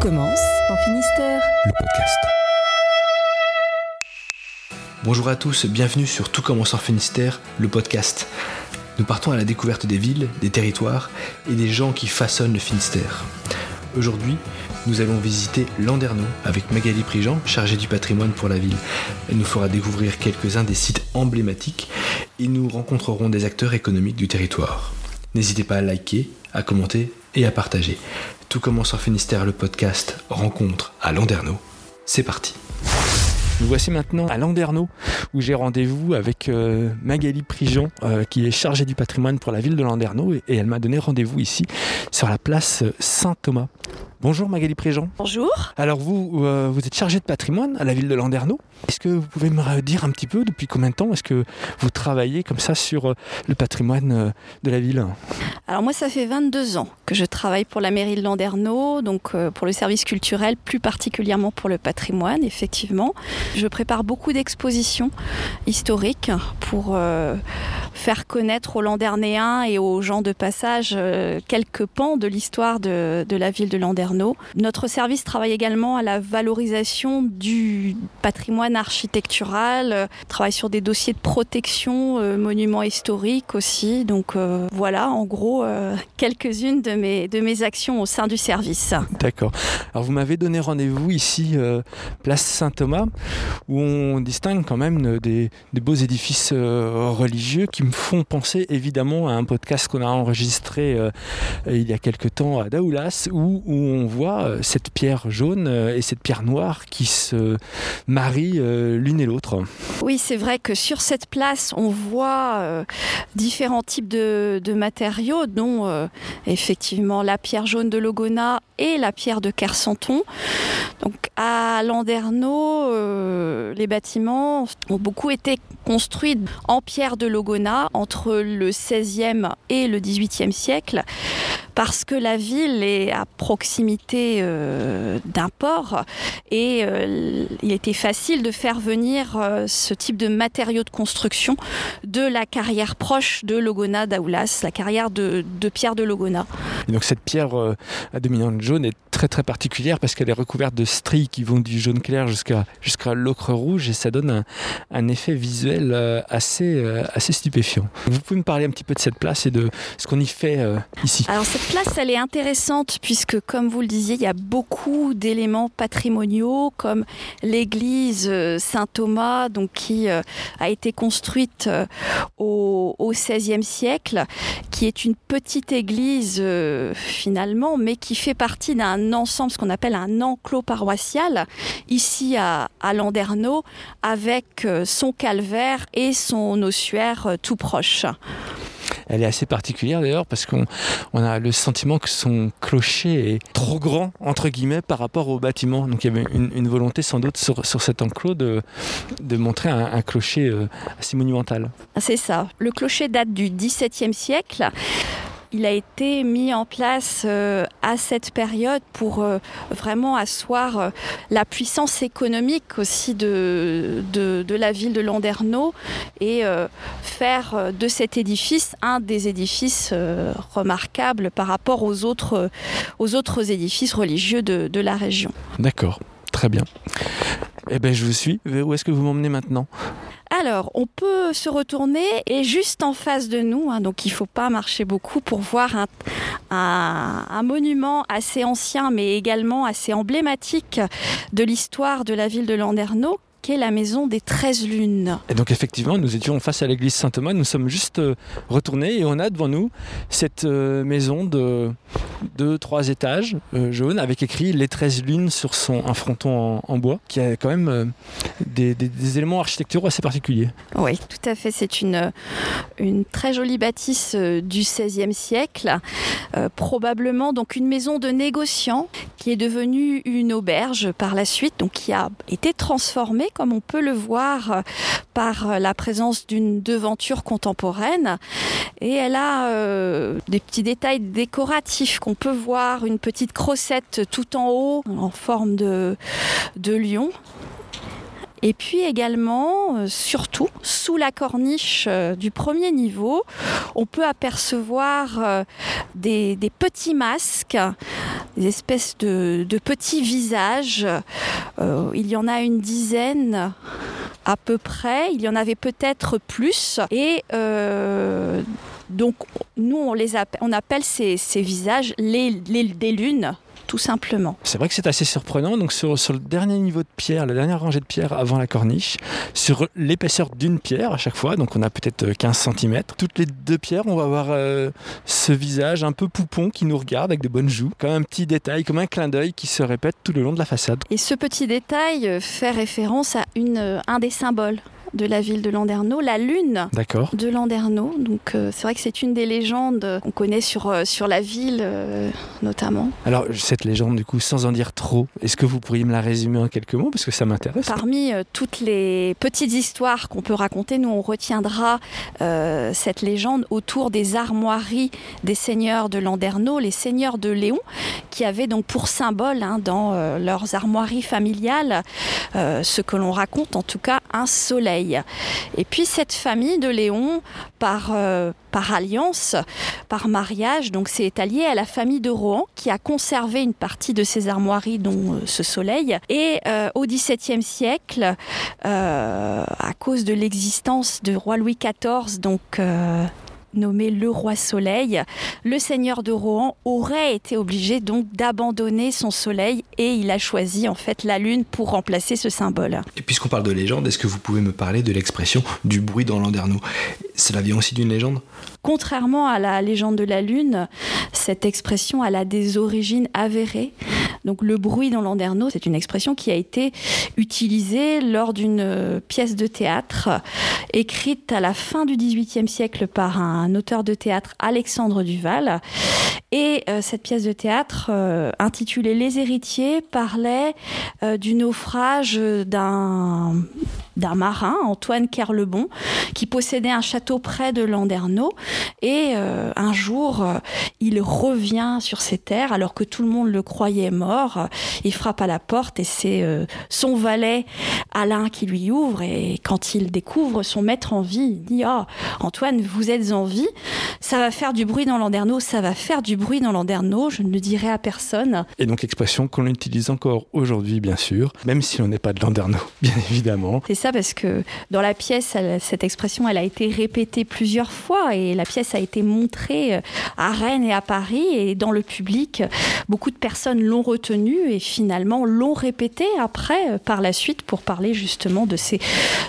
commence en Finistère. le podcast. Bonjour à tous, bienvenue sur Tout commence en Finistère, le podcast. Nous partons à la découverte des villes, des territoires et des gens qui façonnent le Finistère. Aujourd'hui, nous allons visiter Landerneau avec Magali Prigent, chargée du patrimoine pour la ville. Elle nous fera découvrir quelques-uns des sites emblématiques et nous rencontrerons des acteurs économiques du territoire. N'hésitez pas à liker, à commenter et à partager. Tout commence en Finistère, le podcast Rencontre à Landerneau. C'est parti. Nous voici maintenant à Landerneau où j'ai rendez-vous avec euh, Magali Prigent euh, qui est chargée du patrimoine pour la ville de Landerneau et elle m'a donné rendez-vous ici sur la place Saint-Thomas. Bonjour Magali Prigent. Bonjour. Alors vous, euh, vous êtes chargée de patrimoine à la ville de Landerneau. Est-ce que vous pouvez me dire un petit peu depuis combien de temps est-ce que vous travaillez comme ça sur euh, le patrimoine euh, de la ville? Alors moi, ça fait 22 ans que je travaille pour la mairie de Landerneau, donc pour le service culturel, plus particulièrement pour le patrimoine, effectivement. Je prépare beaucoup d'expositions historiques pour euh, faire connaître aux Landernéens et aux gens de passage euh, quelques pans de l'histoire de, de la ville de Landerneau. Notre service travaille également à la valorisation du patrimoine architectural, euh, travaille sur des dossiers de protection, euh, monuments historiques aussi. Donc euh, voilà, en gros, quelques-unes de mes, de mes actions au sein du service. D'accord. Alors vous m'avez donné rendez-vous ici, place Saint-Thomas, où on distingue quand même des, beaux édifices religieux qui me font penser évidemment à un podcast qu'on a enregistré il y a quelque temps à Daoulas, où, où on voit euh, cette pierre jaune euh, et cette pierre noire qui se marient euh, l'une et l'autre. Oui, c'est vrai que sur cette place, on voit différents types de, matériaux, dont effectivement la pierre jaune de Logona et la pierre de Kersanton. Donc à Landerneau, les bâtiments ont beaucoup été construits en pierre de Logona entre le 16e et le 18e siècle parce que la ville est à proximité euh, d'un port et euh, il était facile de faire venir euh, ce type de matériaux de construction de la carrière proche de Logona d'Aoulas, la carrière de, de Pierre de Logona. Et donc cette pierre à dominante jaune est très très particulière parce qu'elle est recouverte de stries qui vont du jaune clair jusqu'à jusqu'à l'ocre rouge et ça donne un, un effet visuel assez, assez stupéfiant. Vous pouvez me parler un petit peu de cette place et de ce qu'on y fait ici? Alors cette place, elle est intéressante puisque, comme vous le disiez, il y a beaucoup d'éléments patrimoniaux comme l'église euh, Saint-Thomas, donc qui euh, a été construite euh, au, XVIe siècle, qui est une petite église finalement, mais qui fait partie d'un ensemble, ce qu'on appelle un enclos paroissial, ici à, à Landerneau, avec son calvaire et son ossuaire tout proche. Elle est assez particulière d'ailleurs parce qu'on on a le sentiment que son clocher est trop grand entre guillemets par rapport au bâtiment. Donc il y avait une, volonté sans doute sur, cet enclos de, de montrer un, un clocher euh, assez monumental. C'est ça. Le clocher date du XVIIe siècle. Il a été mis en place euh, à cette période pour euh, vraiment asseoir euh, la puissance économique aussi de, de, la ville de Landerneau et faire de cet édifice un des édifices remarquables par rapport aux autres, aux autres édifices religieux de, de la région. D'accord, très bien. Eh ben je vous suis. Où est-ce que vous m'emmenez maintenant? Alors, on peut se retourner et juste en face de nous, hein, donc il ne faut pas marcher beaucoup pour voir un, un- un monument assez ancien mais également assez emblématique de l'histoire de la ville de Landerneau, qui est la maison des 13 lunes. Et donc effectivement, nous étions face à l'église Saint-Thomas, nous sommes juste euh, retournés et on a devant nous cette euh, maison de deux, trois étages euh, jaune avec écrit les 13 lunes sur son un fronton en, en bois qui a quand même euh, des, des- des éléments architecturaux assez particuliers. Oui, tout à fait. C'est une, une très jolie bâtisse du XVIe siècle, euh, probablement donc une maison de négociants qui est devenue une auberge par la suite, donc qui a été transformée, comme on peut le voir euh, par euh, la présence d'une devanture contemporaine. Et elle a euh, des petits détails décoratifs qu'on peut voir, une petite crossette tout en haut en forme de, de lion. Et puis également, euh, surtout, sous la corniche euh, du premier niveau, on peut apercevoir euh, des, petits masques des espèces de, petits visages. Il y en a une dizaine à peu près. Il y en avait peut-être plus. Et donc, nous, on, les appelle, on appelle ces, ces visages les, les- des lunes, tout simplement. C'est vrai que c'est assez surprenant. Donc sur, sur le dernier niveau de pierre, la dernière rangée de pierre avant la corniche, sur l'épaisseur d'une pierre à chaque fois, donc on a peut-être euh, 15 cm, toutes les deux pierres, on va avoir euh, ce visage un peu poupon qui nous regarde avec de bonnes joues, comme un petit détail, comme un clin d'œil qui se répète tout le long de la façade. Et ce petit détail euh, fait référence à une, euh, un des symboles de la ville de Landerneau, la lune de Landerneau. Donc euh, c'est vrai que c'est une des légendes qu'on connaît sur, euh, sur la ville euh, notamment. Alors cette légende du coup, sans en dire trop, est-ce que vous pourriez me la résumer en quelques mots? Parce que ça m'intéresse Parmi euh, toutes les petites histoires qu'on peut raconter, nous on retiendra euh, cette légende autour des armoiries des seigneurs de Landerneau, les seigneurs de Léon, qui avaient donc pour symbole hein, dans euh, leurs armoiries familiales euh, ce que l'on raconte en tout cas un soleil. Et puis cette famille de Léon, par, euh, alliance, par mariage, donc c'est allié à la famille de Rohan qui a conservé une partie de ses armoiries, dont euh, ce soleil. Et euh, au XVIIe siècle, à cause de l'existence de roi Louis XIV, donc nommé le roi Soleil, le seigneur de Rohan aurait été obligé donc d'abandonner son soleil et il a choisi en fait la lune pour remplacer ce symbole. Et puisqu'on parle de légende, est-ce que vous pouvez me parler de l'expression du bruit dans Landerneau? Cela vient aussi d'une légende? Contrairement à la légende de la lune, cette expression a des origines avérées. Donc le bruit dans Landerneau, c'est une expression qui a été utilisée lors d'une euh, pièce de théâtre écrite à la fin du XVIIIe siècle par un auteur de théâtre Alexandre Duval. Et euh, cette pièce de théâtre euh, intitulée Les héritiers parlait euh, du naufrage d'un d'un marin, Antoine Kerlebon, qui possédait un château près de Landerneau. Et euh, un jour, euh, il revient sur ses terres alors que tout le monde le croyait mort. Il frappe à la porte et c'est euh, son valet Alain qui lui ouvre. Et quand il découvre son maître en vie, il dit Ah, Antoine, vous êtes en vie. Ça va faire du bruit dans Landerneau, ça va faire du bruit dans Landerneau. Je ne le dirai à personne. Et donc expression qu'on utilise encore aujourd'hui bien sûr, même si on n'est pas de Landerneau, bien évidemment. C'est ça parce que dans la pièce, elle- cette expression, elle a été répétée plusieurs fois et la pièce a été montrée euh, à Rennes et à Paris et dans le public, beaucoup de personnes l'ont retenue et finalement l'ont répétée après, euh, par la suite, pour parler justement de ces,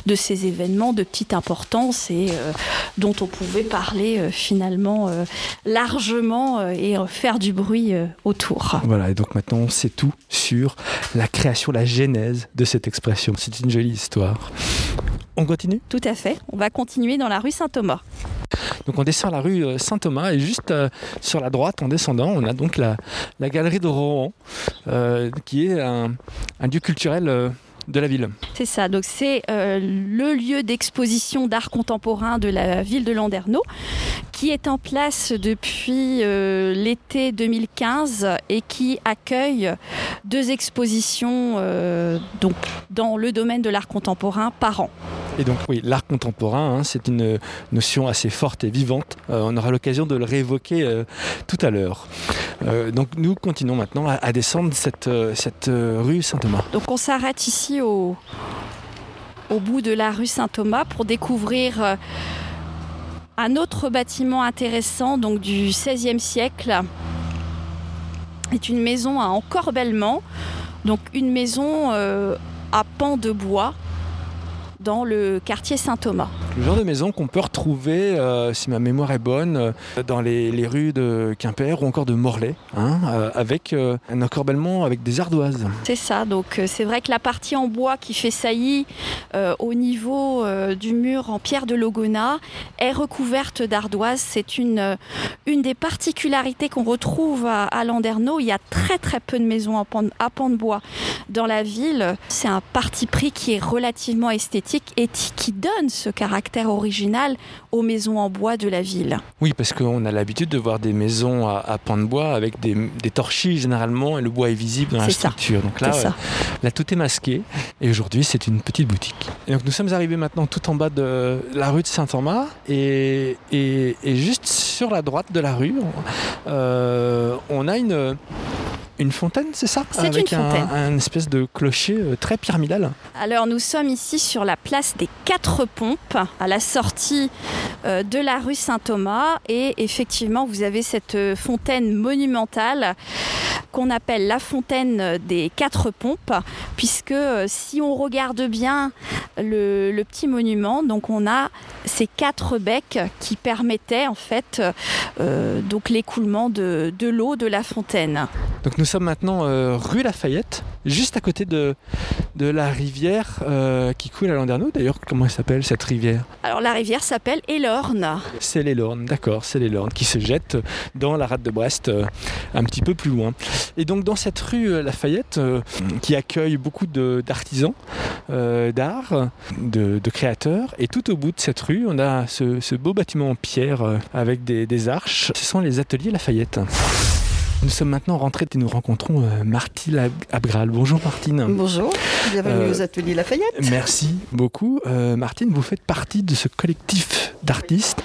de ces événements de petite importance et euh, dont on pouvait parler euh, finalement euh, largement et euh, faire du bruit euh, autour. Voilà, et donc maintenant on sait tout sur la création, la genèse de cette expression. C'est une jolie histoire. On continue? Tout à fait. On va continuer dans la rue Saint-Thomas. Donc on descend la rue euh, Saint-Thomas et juste euh, sur la droite en descendant on a donc la, la galerie de Rohan euh, qui est un, un lieu culturel euh, de la ville. C'est ça, donc c'est le lieu d'exposition d'art contemporain de la ville de Landerneau qui est en place depuis euh, l'été 2015 et qui accueille deux expositions euh, donc, dans le domaine de l'art contemporain par an. Et donc oui, l'art contemporain, hein, c'est une notion assez forte et vivante. Euh, on aura l'occasion de le réévoquer euh, tout à l'heure. Euh, donc nous continuons maintenant à, à descendre cette, cette rue Saint-Thomas. Donc on s'arrête ici au, au bout de la rue Saint-Thomas pour découvrir un autre bâtiment intéressant donc du XVIe siècle. C'est une maison à encorbellement, donc une maison euh, à pans de bois dans le quartier Saint-Thomas. Le genre de maison qu'on peut retrouver, euh, si ma mémoire est bonne, euh, dans les, les rues de Quimper ou encore de Morlaix, hein, euh, avec un encorbellement avec des ardoises. C'est ça, donc c'est vrai que la partie en bois qui fait saillie au niveau du mur en pierre de Logona est recouverte d'ardoises. C'est une, une des particularités qu'on retrouve à, Landerneau. Il y a très très peu de maisons à pan, de bois dans la ville. C'est un parti pris qui est relativement esthétique et qui donne ce caractère original aux maisons en bois de la ville. Oui, parce qu'on a l'habitude de voir des maisons à, à pans de bois avec des, des torchis généralement et le bois est visible dans la ça. structure. Donc là, C'est ça. là, tout est masqué et aujourd'hui c'est une petite boutique. Et donc nous sommes arrivés maintenant tout en bas de la rue de Saint-Thomas et, et- et juste sur la droite de la rue, on, euh, on a une, une fontaine, c'est ça C'est une Avec un- fontaine. un, espèce de clocher euh, très pyramidal. Alors nous sommes ici sur la place des Quatre Pompes, à la sortie euh, de la rue Saint-Thomas. Et effectivement, vous avez cette euh, fontaine monumentale qu'on appelle la fontaine des Quatre Pompes, puisque si on regarde bien le, le petit monument, donc on a ces quatre becs qui permettaient en fait euh, donc l'écoulement de, de l'eau de la fontaine. Donc nous sommes maintenant euh, rue Lafayette, juste à côté de, de la rivière euh, qui coule à Landerneau. D'ailleurs, comment elle s'appelle cette rivière? Alors la rivière s'appelle Elorne. C'est les Lornes, d'accord, c'est les Lornes qui se jettent dans la rade de Brest euh, un petit peu plus loin. Et donc dans cette rue Lafayette qui accueille beaucoup d'artisans d'art, de, de créateurs, et tout au bout de cette rue, on a ce, ce beau bâtiment en pierre avec des, des arches. Ce sont les ateliers Lafayette. Nous sommes maintenant rentrés et nous rencontrons euh, Martine Ab- Abgral. Bonjour Martine. Bonjour, bienvenue Euh, aux ateliers Lafayette. Merci beaucoup. Euh, Martine, vous faites partie de ce collectif d'artistes.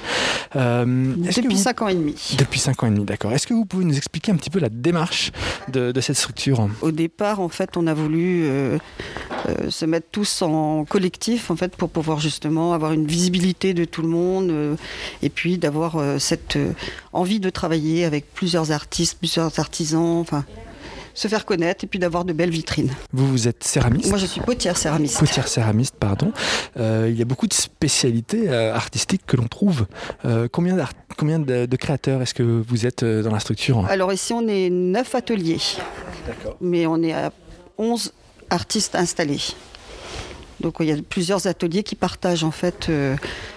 Euh, Depuis vous- 5 ans et demi. Depuis 5 ans et demi, d'accord. Est-ce que vous pouvez nous expliquer un petit peu la démarche de, de cette structure? Au départ, en fait, on a voulu se mettre tous en collectif, en fait, pour pouvoir justement avoir une visibilité de tout le monde et puis d'avoir cette envie de travailler avec plusieurs artistes, plusieurs artisans, enfin, se faire connaître et puis d'avoir de belles vitrines. Vous, vous êtes céramiste Moi, je suis potière céramiste. Potière céramiste, pardon. Euh, il y a beaucoup de spécialités euh, artistiques que l'on trouve. Euh, combien combien de, de créateurs est-ce que vous êtes dans la structure? Alors ici, on est neuf ateliers, D'accord. mais on est à 11 artistes installés. Donc il y a plusieurs ateliers qui partagent en fait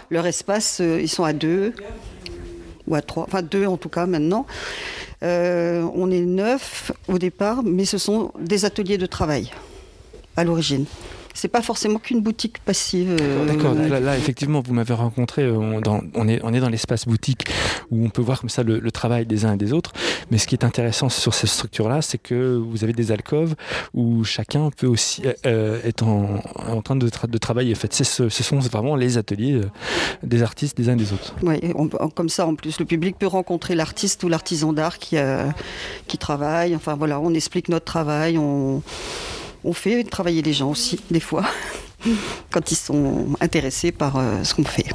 leur espace. Ils sont à deux ou à trois, enfin deux en tout cas maintenant. Euh, on est neuf au départ, mais ce sont des ateliers de travail à l'origine. C'est pas forcément qu'une boutique passive. euh, D'accord, là, là, effectivement, vous m'avez rencontré, euh, on, dans- on est, on est dans l'espace boutique où on peut voir comme ça le, le travail des uns et des autres. Mais ce qui est intéressant sur cette structure-là, c'est que vous avez des alcôves où chacun peut aussi euh, être en, en train de, tra- de travailler. En fait, ce, ce sont vraiment les ateliers des artistes des uns et des autres. On- comme ça, en plus, le public peut rencontrer l'artiste ou l'artisan d'art qui, qui travaille. Enfin voilà, on explique notre travail, on, on fait travailler les gens aussi, des fois, quand ils sont intéressés par euh, ce qu'on fait.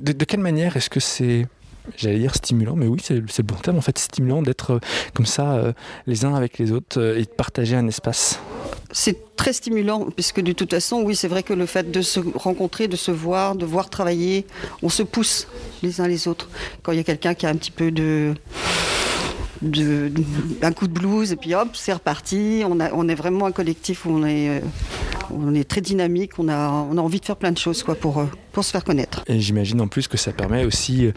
De, de quelle manière est-ce que c'est, j'allais dire stimulant, mais oui, c'est le bon terme en fait, stimulant d'être euh, comme ça euh, les uns avec les autres euh, et de partager un espace? C'est très stimulant, puisque de toute façon, oui, c'est vrai que le fait de se rencontrer, de se voir, de voir travailler, on se pousse les uns les autres. Quand il y a quelqu'un qui a un petit peu de, de, un coup de blues, et puis hop, c'est reparti. On, est vraiment un collectif où on est, très dynamique, on a, on a envie de faire plein de choses quoi, pour, euh, pour se faire connaître. Et j'imagine en plus que ça permet aussi euh,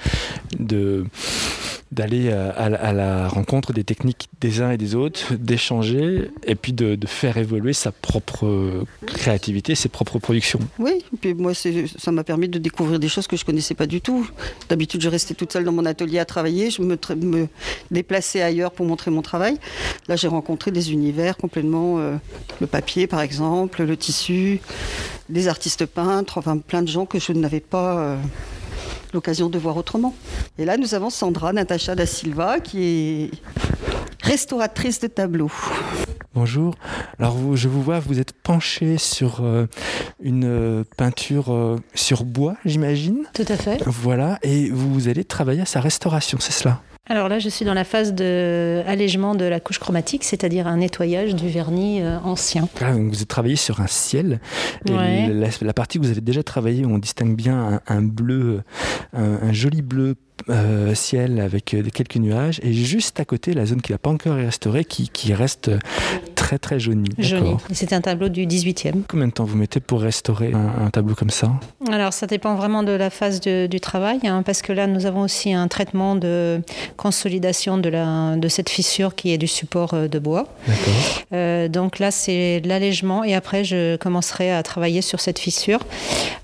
de d'aller à, à la- rencontre des techniques des uns et des autres, d'échanger et puis de, faire évoluer sa propre euh, créativité, ses propres productions. Oui, et puis moi, ça m'a permis de découvrir des choses que je connaissais pas du tout. D'habitude, je restais toute seule dans mon atelier à travailler, je me, déplaçais ailleurs pour montrer mon travail. Là, j'ai rencontré des univers complètement, euh, le papier par exemple, le tissu, des artistes peintres, enfin plein de gens que je n'avais pas euh, l'occasion de voir autrement. Et là, nous avons Sandra Natacha da Silva qui est restauratrice de tableaux. Bonjour. Alors vous, je vous vois, vous êtes penché sur euh, une euh, peinture euh, sur bois, j'imagine? Tout à fait. Voilà, et vous allez travailler à sa restauration, c'est cela? Alors là, je suis dans la phase d'allègement de la couche chromatique, c'est-à-dire un nettoyage du vernis euh, ancien. Donc vous avez travaillé sur un ciel. Ouais. la, la partie que vous avez déjà travaillé, on distingue bien un, un bleu, un, un joli bleu euh, ciel avec euh, quelques nuages. Et juste à côté, la zone qui n'a pas encore été restaurée, qui, qui reste très très jaunie. Jauni. D'accord. Et C'est un tableau du 18e. Combien de temps vous mettez pour restaurer un, un tableau comme ça? Alors, ça dépend vraiment de la phase de- du travail, hein, parce que là, nous avons aussi un traitement de consolidation de, la, de cette fissure qui est du support euh, de bois. D'accord. Euh, donc là, c'est l'allègement, et après, je commencerai à travailler sur cette fissure.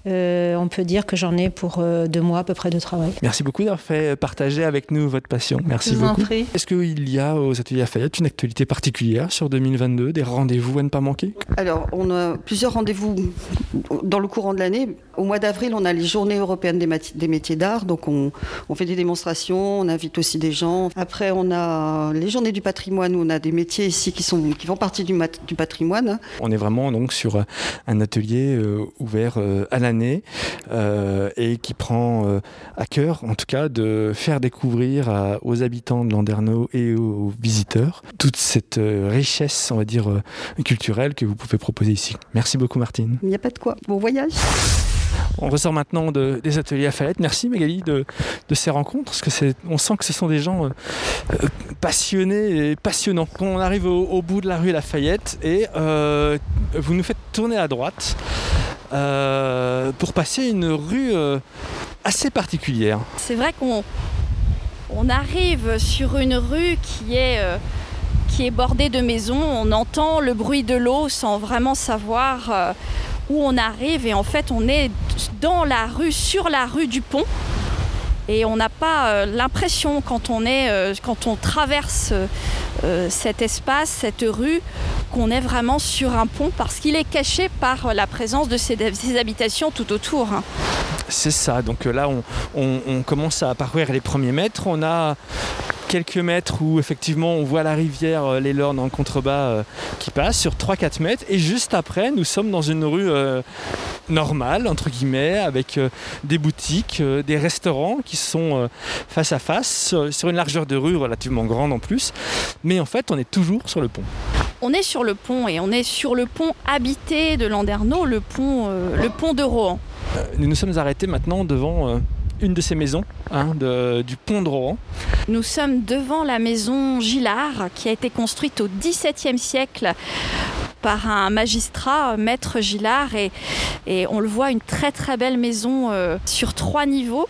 euh, on peut dire que j'en ai pour euh, deux mois à peu près de travail. Merci beaucoup d'avoir fait partager avec nous votre passion. Merci vous beaucoup. Est-ce qu'il y a aux ateliers Lafayette une actualité particulière sur 2022, des rendez-vous à ne pas manquer? Alors, on a plusieurs rendez-vous dans le courant de l'année. Au mois d'avril, on a les journées européennes des, métiers d'art. Donc, on, on fait des démonstrations, on invite aussi des gens. Après, on a les journées du patrimoine où on a des métiers ici qui, sont, qui font partie du, du patrimoine. On est vraiment donc sur un atelier euh, ouvert euh, à l'année euh, et qui prend à cœur, en tout cas, de faire découvrir à- aux habitants de Landerneau et aux visiteurs toute cette euh, richesse, on va dire, euh, culturelle que vous pouvez proposer ici. Merci beaucoup, Martine. Il n'y a pas de quoi. Bon voyage. On ressort maintenant de- des ateliers Lafayette. Merci Magali de, de ces rencontres, parce que c'est, on sent que ce sont des gens euh, euh, passionnés et passionnants. On arrive au, au bout de la rue Lafayette et euh, vous nous faites tourner à droite euh, pour passer une rue euh, assez particulière. C'est vrai qu'on on arrive sur une rue qui est, euh, qui est bordée de maisons. On entend le bruit de l'eau sans vraiment savoir où on arrive. Et en fait, on est dans la rue, sur la rue du pont. Et on n'a pas euh, l'impression quand on est, euh, quand on traverse euh, cet espace, cette rue, qu'on est vraiment sur un pont parce qu'il est caché par la présence de ces, habitations tout autour. hein. C'est ça, donc là on, on- on commence à parcourir les premiers mètres. On a quelques mètres où effectivement on voit la rivière, euh, les Lornes en contrebas euh, qui passe sur 3-4 mètres. Et juste après, nous sommes dans une rue euh, normale, entre guillemets, avec des boutiques, des restaurants qui sont face à face, sur- sur une largeur de rue relativement grande en plus. Mais en fait, on est toujours sur le pont. On est sur le pont et on est sur le pont habité de Landerneau, le pont, euh, le pont de Rohan. Euh, Nous nous sommes arrêtés maintenant devant euh, une de ces maisons hein, du pont de Rohan. Nous sommes devant la maison Gillard qui a été construite au XVIIe siècle par un magistrat, maître Gillard, et, on le voit, une très très belle maison euh, sur trois niveaux,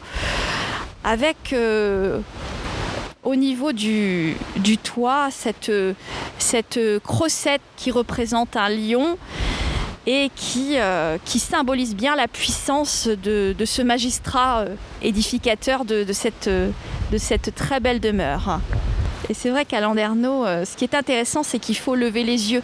avec euh, au niveau du, toit cette, euh, cette crossette qui représente un lion et qui, euh, qui symbolise bien la puissance de, ce magistrat euh, édificateur de, de cette, euh, de cette très belle demeure. Et c'est vrai qu'à Landerneau, ce qui est intéressant, c'est qu'il faut lever les yeux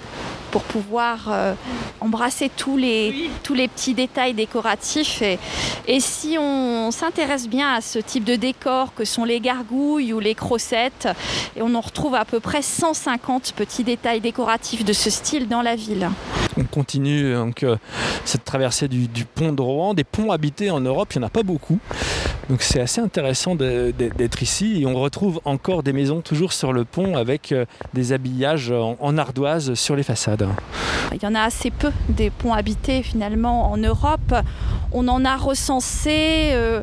pour pouvoir euh, embrasser tous les, tous les petits détails décoratifs. Et, et si on s'intéresse bien à ce type de décor que sont les gargouilles ou les crossettes, et on en retrouve à peu près 150 petits détails décoratifs de ce style dans la ville. On continue donc euh, cette traversée du, pont de Rohan. Des ponts habités en Europe, il n'y en a pas beaucoup. Donc c'est assez intéressant d'être ici. Et on retrouve encore des maisons toujours sur le pont avec euh, des habillages en ardoise sur les façades. Il y en a assez peu des ponts habités finalement en Europe. On en a recensé euh,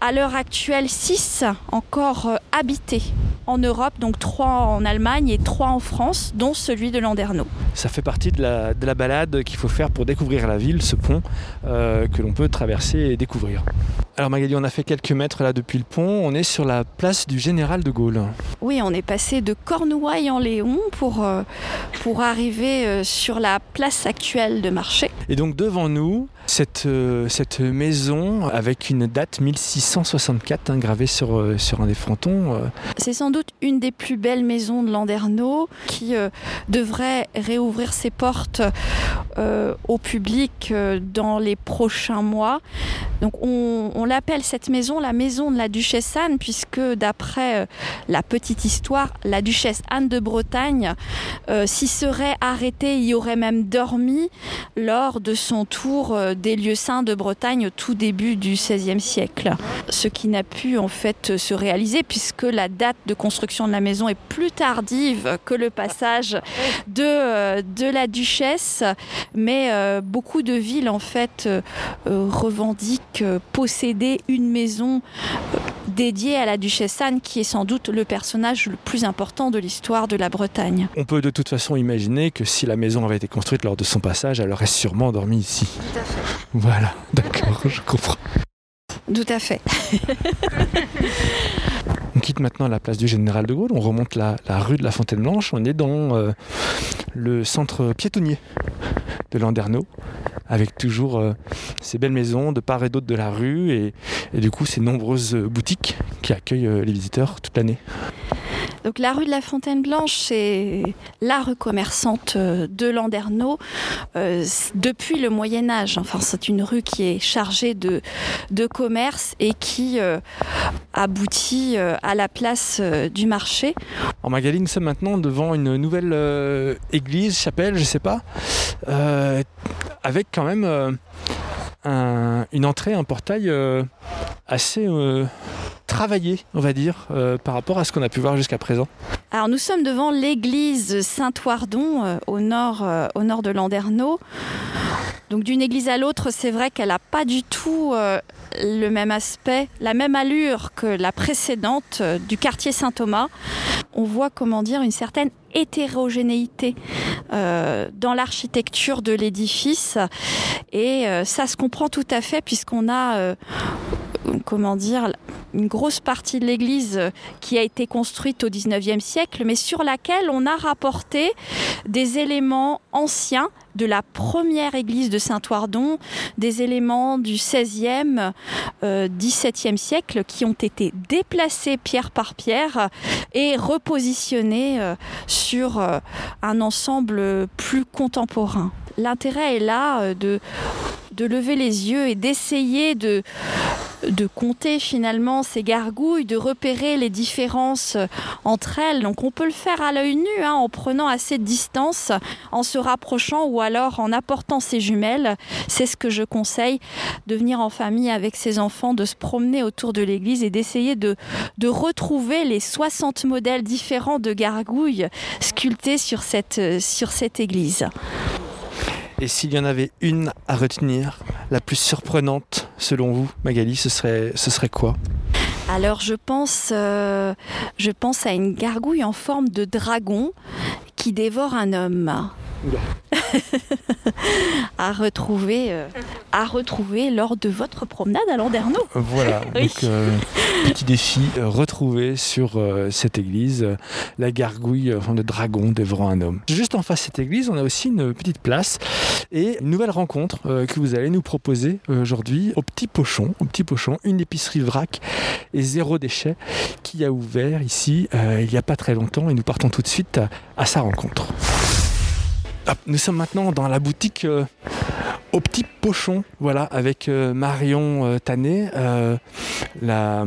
à l'heure actuelle 6 encore euh, habités en Europe, donc 3 en Allemagne et 3 en France, dont celui de Landerneau. Ça fait partie de la, de la balade qu'il faut faire pour découvrir la ville, ce pont euh, que l'on peut traverser et découvrir. Alors Magali, on a fait quelques mètres là depuis le pont. On est sur la place du Général de Gaulle. Oui, on est passé de Cornouailles en Léon pour, euh, pour arriver euh, sur la place actuelle de marché. Et donc devant nous, cette, euh, cette maison avec une date 1664 hein, gravée sur, euh, sur un des frontons. euh, C'est sans doute une des plus belles maisons de Landerneau qui devrait réouvrir ses portes au public dans les prochains mois. Donc on, on l'appelle cette maison la maison de la duchesse Anne puisque d'après la petite histoire, la duchesse Anne de Bretagne s'y serait arrêtée, y aurait même dormi lors de son tour des lieux saints de Bretagne au tout début du XVIe siècle. Ce qui n'a pu en fait se réaliser puisque la date de construction de la maison est plus tardive que le passage de, euh, de la duchesse, mais euh, beaucoup de villes en fait euh, revendiquent posséder une maison dédiée à la duchesse Anne qui est sans doute le personnage le plus important de l'histoire de la Bretagne. On peut de toute façon imaginer que si la maison avait été construite lors de son passage, elle aurait sûrement dormi ici. Tout à fait. Voilà, d'accord, je comprends. Tout à fait. On quitte maintenant la place du Général de Gaulle, on remonte la, rue de la Fontaine Blanche, on est dans euh, le centre piétonnier de Landerneau, avec toujours euh, ces belles maisons de part et d'autre de la rue et, et du coup ces nombreuses boutiques qui accueillent euh, les visiteurs toute l'année. Donc la rue de la Fontaine Blanche, c'est la rue commerçante euh, de Landerneau euh, depuis le Moyen Âge. Enfin, c'est une rue qui est chargée de, de commerce et qui euh, aboutit à la place du marché. En Magali, nous sommes maintenant devant une nouvelle église, chapelle, je sais pas, avec quand même un- une entrée, un portail assez travaillé, on va dire, euh, par rapport à ce qu'on a pu voir jusqu'à présent. Alors nous sommes devant l'église Saint-Oardon euh, au, nord, euh, au nord de Landerneau. Donc d'une église à l'autre, c'est vrai qu'elle n'a pas du tout le même aspect, la même allure que la précédente du quartier Saint-Thomas. On voit, comment dire, une certaine hétérogénéité dans l'architecture de l'édifice. Et ça se comprend tout à fait puisqu'on a, comment dire, une grosse partie de l'église euh, qui a été construite au 19e siècle, mais sur laquelle on a rapporté des éléments anciens de la première église de Saint-Oardon, des éléments du 16e, euh, 17e siècle qui ont été déplacés pierre par pierre et repositionnés euh, sur euh, un ensemble plus contemporain. L'intérêt est là euh, de, de lever les yeux et d'essayer de, de compter finalement ces gargouilles, de repérer les différences entre elles. Donc on peut le faire à l'œil nu, hein, en prenant assez de distance, en se rapprochant ou alors en apportant ses jumelles. C'est ce que je conseille, de venir en famille avec ses enfants, de se promener autour de l'église et d'essayer de, de retrouver les 60 modèles différents de gargouilles sculptés sur cette, sur cette église. Et s'il y en avait une à retenir, la plus surprenante selon vous, Magali, ce serait, quoi? Alors je pense, euh, je pense à une gargouille en forme de dragon qui dévore un homme. à retrouver, euh, à retrouver lors de votre promenade à Landerneau. Voilà, Oui. donc euh, petit défi, euh, retrouver sur cette église la gargouille en forme de dragon dévorant un homme. Juste en face de cette église, on a aussi une petite place et une nouvelle rencontre que vous allez nous proposer aujourd'hui au Petit Pochon, au Petit Pochon, une épicerie vrac et zéro déchet qui a ouvert ici il n'y a pas très longtemps et nous partons tout de suite à, à sa rencontre. Hop, nous sommes maintenant dans la boutique euh, au petit pochon, voilà, avec euh, Marion euh, Tanet, euh, la,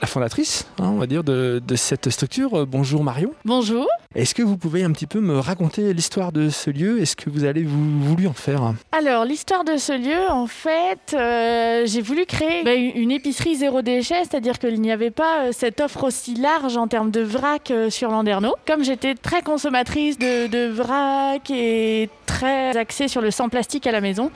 la fondatrice, hein, on va dire, de, de cette structure. Euh, bonjour Marion. Bonjour. Est-ce que vous pouvez un petit peu me raconter l'histoire de ce lieu? Est-ce que vous avez vou- voulu en faire? Alors, l'histoire de ce lieu, en fait, j'ai voulu créer bah, une épicerie zéro déchet, c'est-à-dire qu'il n'y avait pas cette offre aussi large en termes de vrac sur Landerneau. Comme j'étais très consommatrice de, de vrac et très axée sur le sans plastique à la maison,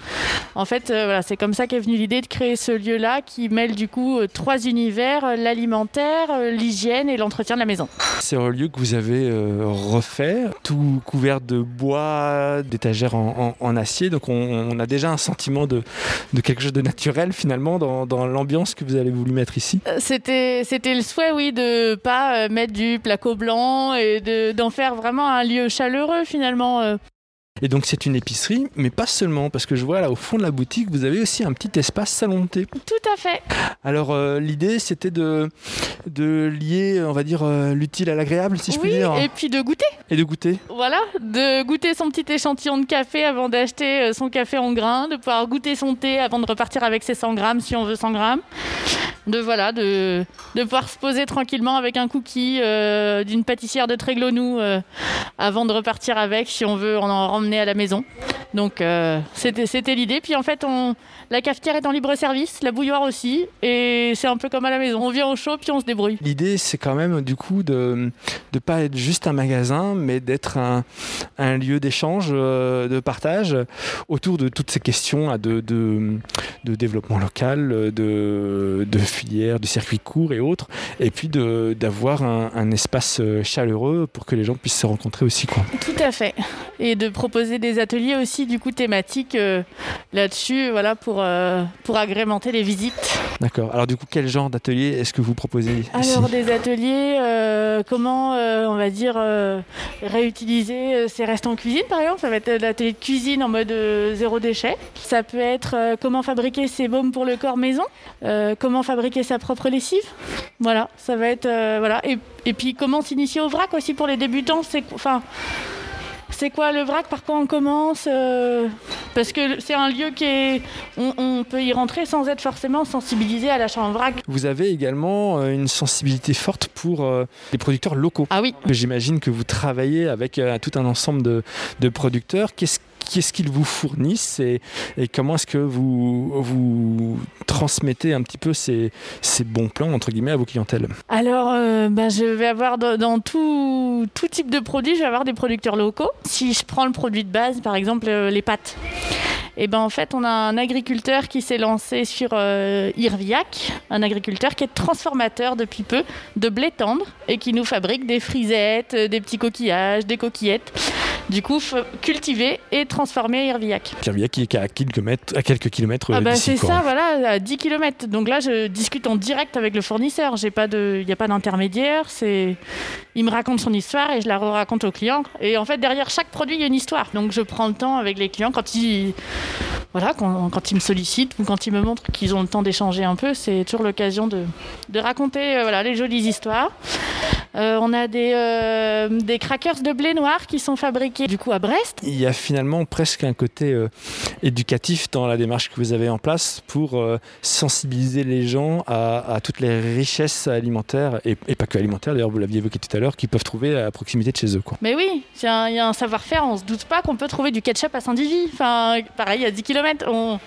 en fait, euh, voilà, c'est comme ça qu'est venue l'idée de créer ce lieu-là qui mêle du coup euh, trois univers, euh, l'alimentaire, l'hygiène et l'entretien de la maison. C'est un lieu que vous avez refait, tout couvert de bois, d'étagères en, en- en acier. Donc on, on a déjà un sentiment de, de quelque chose de naturel finalement dans, dans l'ambiance que vous avez voulu mettre ici. C'était, c'était le souhait, oui, de pas mettre du placo blanc et de, d'en faire vraiment un lieu chaleureux finalement. Et donc c'est une épicerie, mais pas seulement, parce que je vois là au fond de la boutique, vous avez aussi un petit espace salon de thé. Tout à fait. Alors euh, l'idée c'était de, de lier, on va dire, euh, l'utile à l'agréable, si je puis dire, et puis de goûter. et de goûter. Voilà, de goûter son petit échantillon de café avant d'acheter euh, son café en grains, de pouvoir goûter son thé avant de repartir avec ses 100 grammes si on veut 100 grammes. De voilà, de, de pouvoir se poser tranquillement avec un cookie euh, d'une pâtissière de Tréglonou avant de repartir avec si on veut en, en à la maison. Donc euh, c'était l'idée. Puis en fait, on, la cafetière est en libre service, la bouilloire aussi, et c'est un peu comme à la maison. On vient au chaud puis on se débrouille. L'idée c'est quand même du coup de ne pas être juste un magasin, mais d'être un, un lieu d'échange, euh, de partage autour de toutes ces questions là, de, de, de développement local, de, de filières, de circuits courts et autres, et puis de- d'avoir un, un espace euh, chaleureux pour que les gens puissent se rencontrer aussi. Quoi. Tout à fait. Et de proposer des ateliers aussi du coup thématiques euh, là-dessus, voilà, pour, euh, pour agrémenter les visites. D'accord. Alors du coup, quel genre d'atelier est-ce que vous proposez ici? Alors des ateliers, euh, comment on va dire réutiliser ses restes en cuisine par exemple? Ça va être l'atelier de cuisine en mode zéro déchet. Ça peut être comment fabriquer ses baumes pour le corps maison, comment fabriquer sa propre lessive. Voilà, ça va être voilà. Et, et puis comment s'initier au vrac aussi pour les débutants. C'est enfin. C'est quoi le vrac? Par quoi on commence Euh, Parce que c'est un lieu qui est. On, on peut y rentrer sans être forcément sensibilisé à l'achat en vrac. Vous avez également euh, une sensibilité forte pour euh, les producteurs locaux. Ah oui, J'imagine que vous travaillez avec euh, tout un ensemble de, de producteurs. Qu'est-ce qu'est-ce qu'ils vous fournissent et, comment est-ce que vous, vous transmettez un petit peu ces, bons plans entre guillemets à vos clientèles? Alors, euh, bah, je vais avoir dans, tout, type de produits, je vais avoir des producteurs locaux. Si je prends le produit de base, par exemple euh, les pâtes, et ben en fait, on a un agriculteur qui s'est lancé sur euh, Irviac, un agriculteur qui est transformateur depuis peu de blé tendre et qui nous fabrique des frisettes, des petits coquillages, des coquillettes. Du coup, cultivé et transformé à Irviac. Pierre qui est à, quelques kilomètres Ah euh, bah c'est ça, voilà, à 10 km. Donc là, je discute en direct avec le fournisseur. Il n'y a pas d'intermédiaire. Il me raconte son histoire et je la raconte au client. Et en fait, derrière chaque produit, il y a une histoire. Donc je prends le temps avec les clients quand ils, voilà, quand, quand ils me sollicitent ou quand ils me montrent qu'ils ont le temps d'échanger un peu, c'est toujours l'occasion de, de raconter, euh, voilà, les jolies histoires. Euh, on a des, euh, des crackers de blé noir qui sont fabriqués du coup à Brest. Il y a finalement presque un côté euh, éducatif dans la démarche que vous avez en place pour euh, sensibiliser les gens à, à toutes les richesses alimentaires, et, et pas que alimentaires, d'ailleurs vous l'aviez évoqué tout à l'heure, qu'ils peuvent trouver à proximité de chez eux. Quoi. Mais oui, il y a un, savoir-faire, on se doute pas qu'on peut trouver du ketchup à Saint-Divy. Enfin, pareil, à 10 km. On...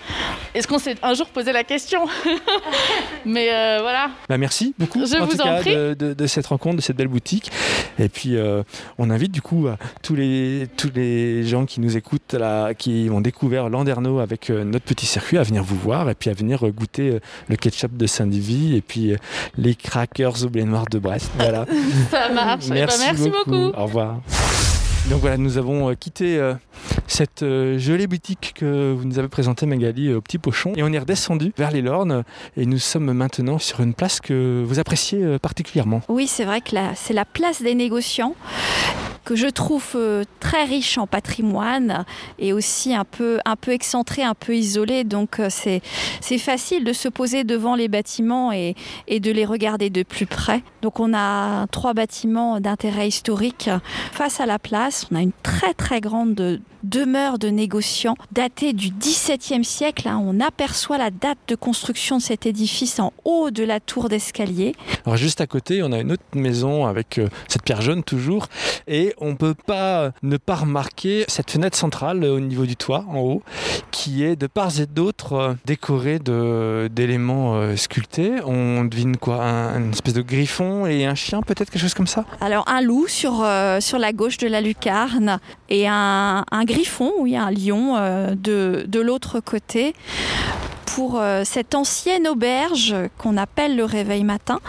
Est-ce qu'on s'est un jour posé la question? Mais euh, voilà. Bah, merci beaucoup Je en vous tout en cas prie. de, de- de cette rencontre, de cette belle boutique. Et puis on invite du coup à tous les, tous les gens qui nous écoutent, là, qui ont découvert Landerneau avec euh, notre petit circuit, à venir vous voir et puis à venir euh, goûter euh, le ketchup de Saint-Divy et puis euh, les crackers au blé noir de Brest. Voilà. Ça marche. Eh ben, merci beaucoup. Au revoir. Donc voilà, nous avons euh, quitté euh, cette euh, jolie boutique que vous nous avez présentée, Magali, euh, au Petit Pochon. Et on est redescendu vers les Lornes. Et nous sommes maintenant sur une place que vous appréciez euh, particulièrement. Oui, c'est vrai que là, c'est la place des négociants que je trouve euh, très riche en patrimoine et aussi un peu, un peu excentré, un peu isolé. Donc euh, c'est, c'est facile de se poser devant les bâtiments et, et de les regarder de plus près. Donc on a trois bâtiments d'intérêt historique face à la place. On a une très très grande demeure de négociants datée du XVIIe siècle. hein. On aperçoit la date de construction de cet édifice en haut de la tour d'escalier. Alors juste à côté, on a une autre maison avec euh, cette pierre jaune toujours. Et on ne peut pas ne pas remarquer cette fenêtre centrale euh, au niveau du toit, en haut, qui est de part et d'autre euh, décorée de- d'éléments euh, sculptés. On devine quoi? Un, Une espèce de griffon et un chien, peut-être quelque chose comme ça? Alors un loup sur, sur la gauche de la lucarne et un, un griffon, oui, un lion euh, de, de l'autre côté pour euh, cette ancienne auberge qu'on appelle le Réveil Matin.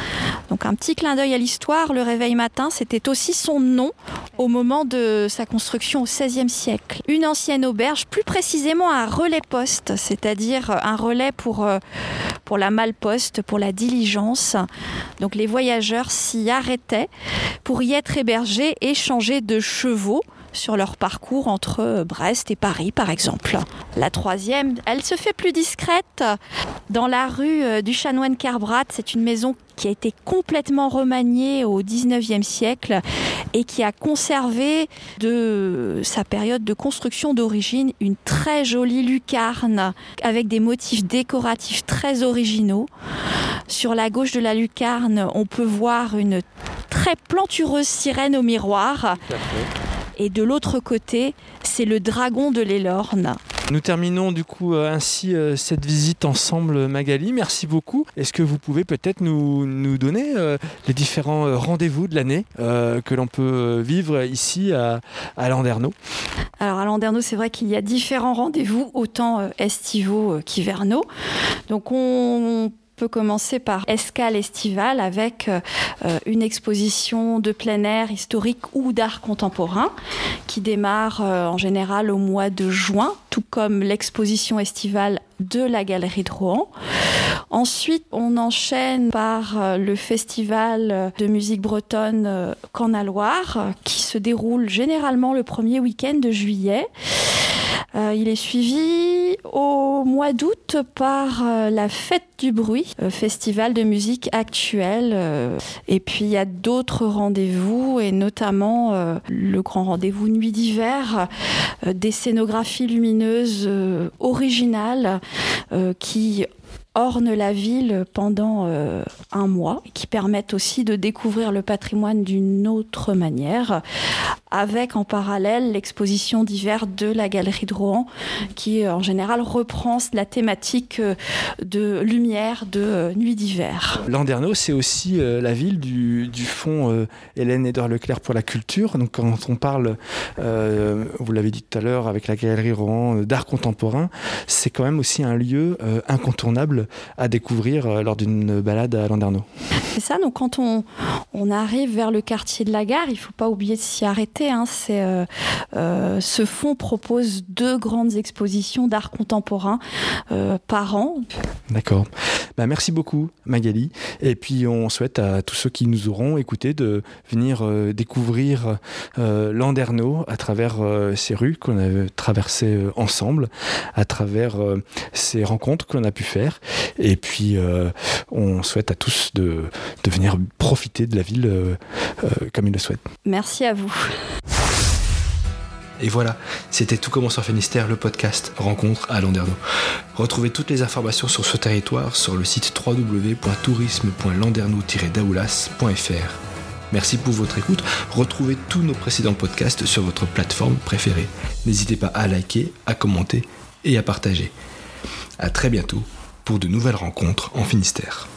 Donc un petit clin d'œil à l'histoire, le Réveil Matin, c'était aussi son nom au moment de sa construction au XVIe siècle. Une ancienne auberge, plus précisément un relais poste, c'est-à-dire un relais pour, euh, pour la malposte, pour la diligence. Donc les voyageurs s'y arrêtaient pour y être hébergés et changer de chevaux sur leur parcours entre Brest et Paris, par exemple. La troisième, elle se fait plus discrète. Dans la rue euh, du Chanoine Carbrat, c'est une maison qui a été complètement remaniée au 19e siècle et qui a conservé de sa période de construction d'origine une très jolie lucarne avec des motifs décoratifs très originaux. Sur la gauche de la lucarne, on peut voir une très plantureuse sirène au miroir. Et de l'autre côté, c'est le dragon de l'Elorne. Nous terminons du coup euh, ainsi euh, cette visite ensemble, Magali. Merci beaucoup. Est-ce que vous pouvez peut-être nous, nous donner euh, les différents rendez-vous de l'année que l'on peut vivre ici à, à Landerneau? Alors à Landerneau, c'est vrai qu'il y a différents rendez-vous, autant estivaux qu'hivernaux. Donc on peut commencer par Escale estivale avec euh, une exposition de plein air historique ou d'art contemporain qui démarre euh, en général au mois de juin, tout comme l'exposition estivale de la Galerie de Rouen. Ensuite, on enchaîne par euh, le festival de musique bretonne euh, Cornaloir, euh, qui se déroule généralement le premier week-end de juillet. Euh, il est suivi au mois d'août par euh, la Fête du Bruit, euh, festival de musique actuelle. euh, et puis il y a d'autres rendez-vous, et notamment le grand rendez-vous Nuit d'hiver, des scénographies lumineuses originales qui ornent la ville pendant un mois, qui permettent aussi de découvrir le patrimoine d'une autre manière, avec en parallèle l'exposition d'hiver de la Galerie de Rouen, qui euh, en général reprend la thématique euh, de lumière de euh, Nuit d'hiver. Landerneau, c'est aussi la ville du, du fonds Hélène Edouard Leclerc pour la culture. Donc quand on parle, euh, vous l'avez dit tout à l'heure, avec la Galerie Rouen d'art contemporain, c'est quand même aussi un lieu euh, incontournable à découvrir lors d'une balade à Landerneau. C'est ça, donc quand on, on arrive vers le quartier de la gare, il ne faut pas oublier de s'y arrêter. Hein, euh, euh, ce fonds propose deux grandes expositions d'art contemporain euh, par an. D'accord. Bah, merci beaucoup Magali. Et puis on souhaite à tous ceux qui nous auront écoutés de venir découvrir Landerneau à travers ces rues qu'on a traversées ensemble, à travers ces rencontres que l'on a pu faire. Et puis on souhaite à tous de, de venir profiter de la ville comme ils le souhaitent. Merci à vous. Et voilà, c'était Tout commence en Finistère, le podcast Rencontre à Landerneau. Retrouvez toutes les informations sur ce territoire sur le site www.tourisme.landerneau-daoulas.fr. Merci pour votre écoute. Retrouvez tous nos précédents podcasts sur votre plateforme préférée. N'hésitez pas à liker, à commenter et à partager. À très bientôt pour de nouvelles rencontres en Finistère.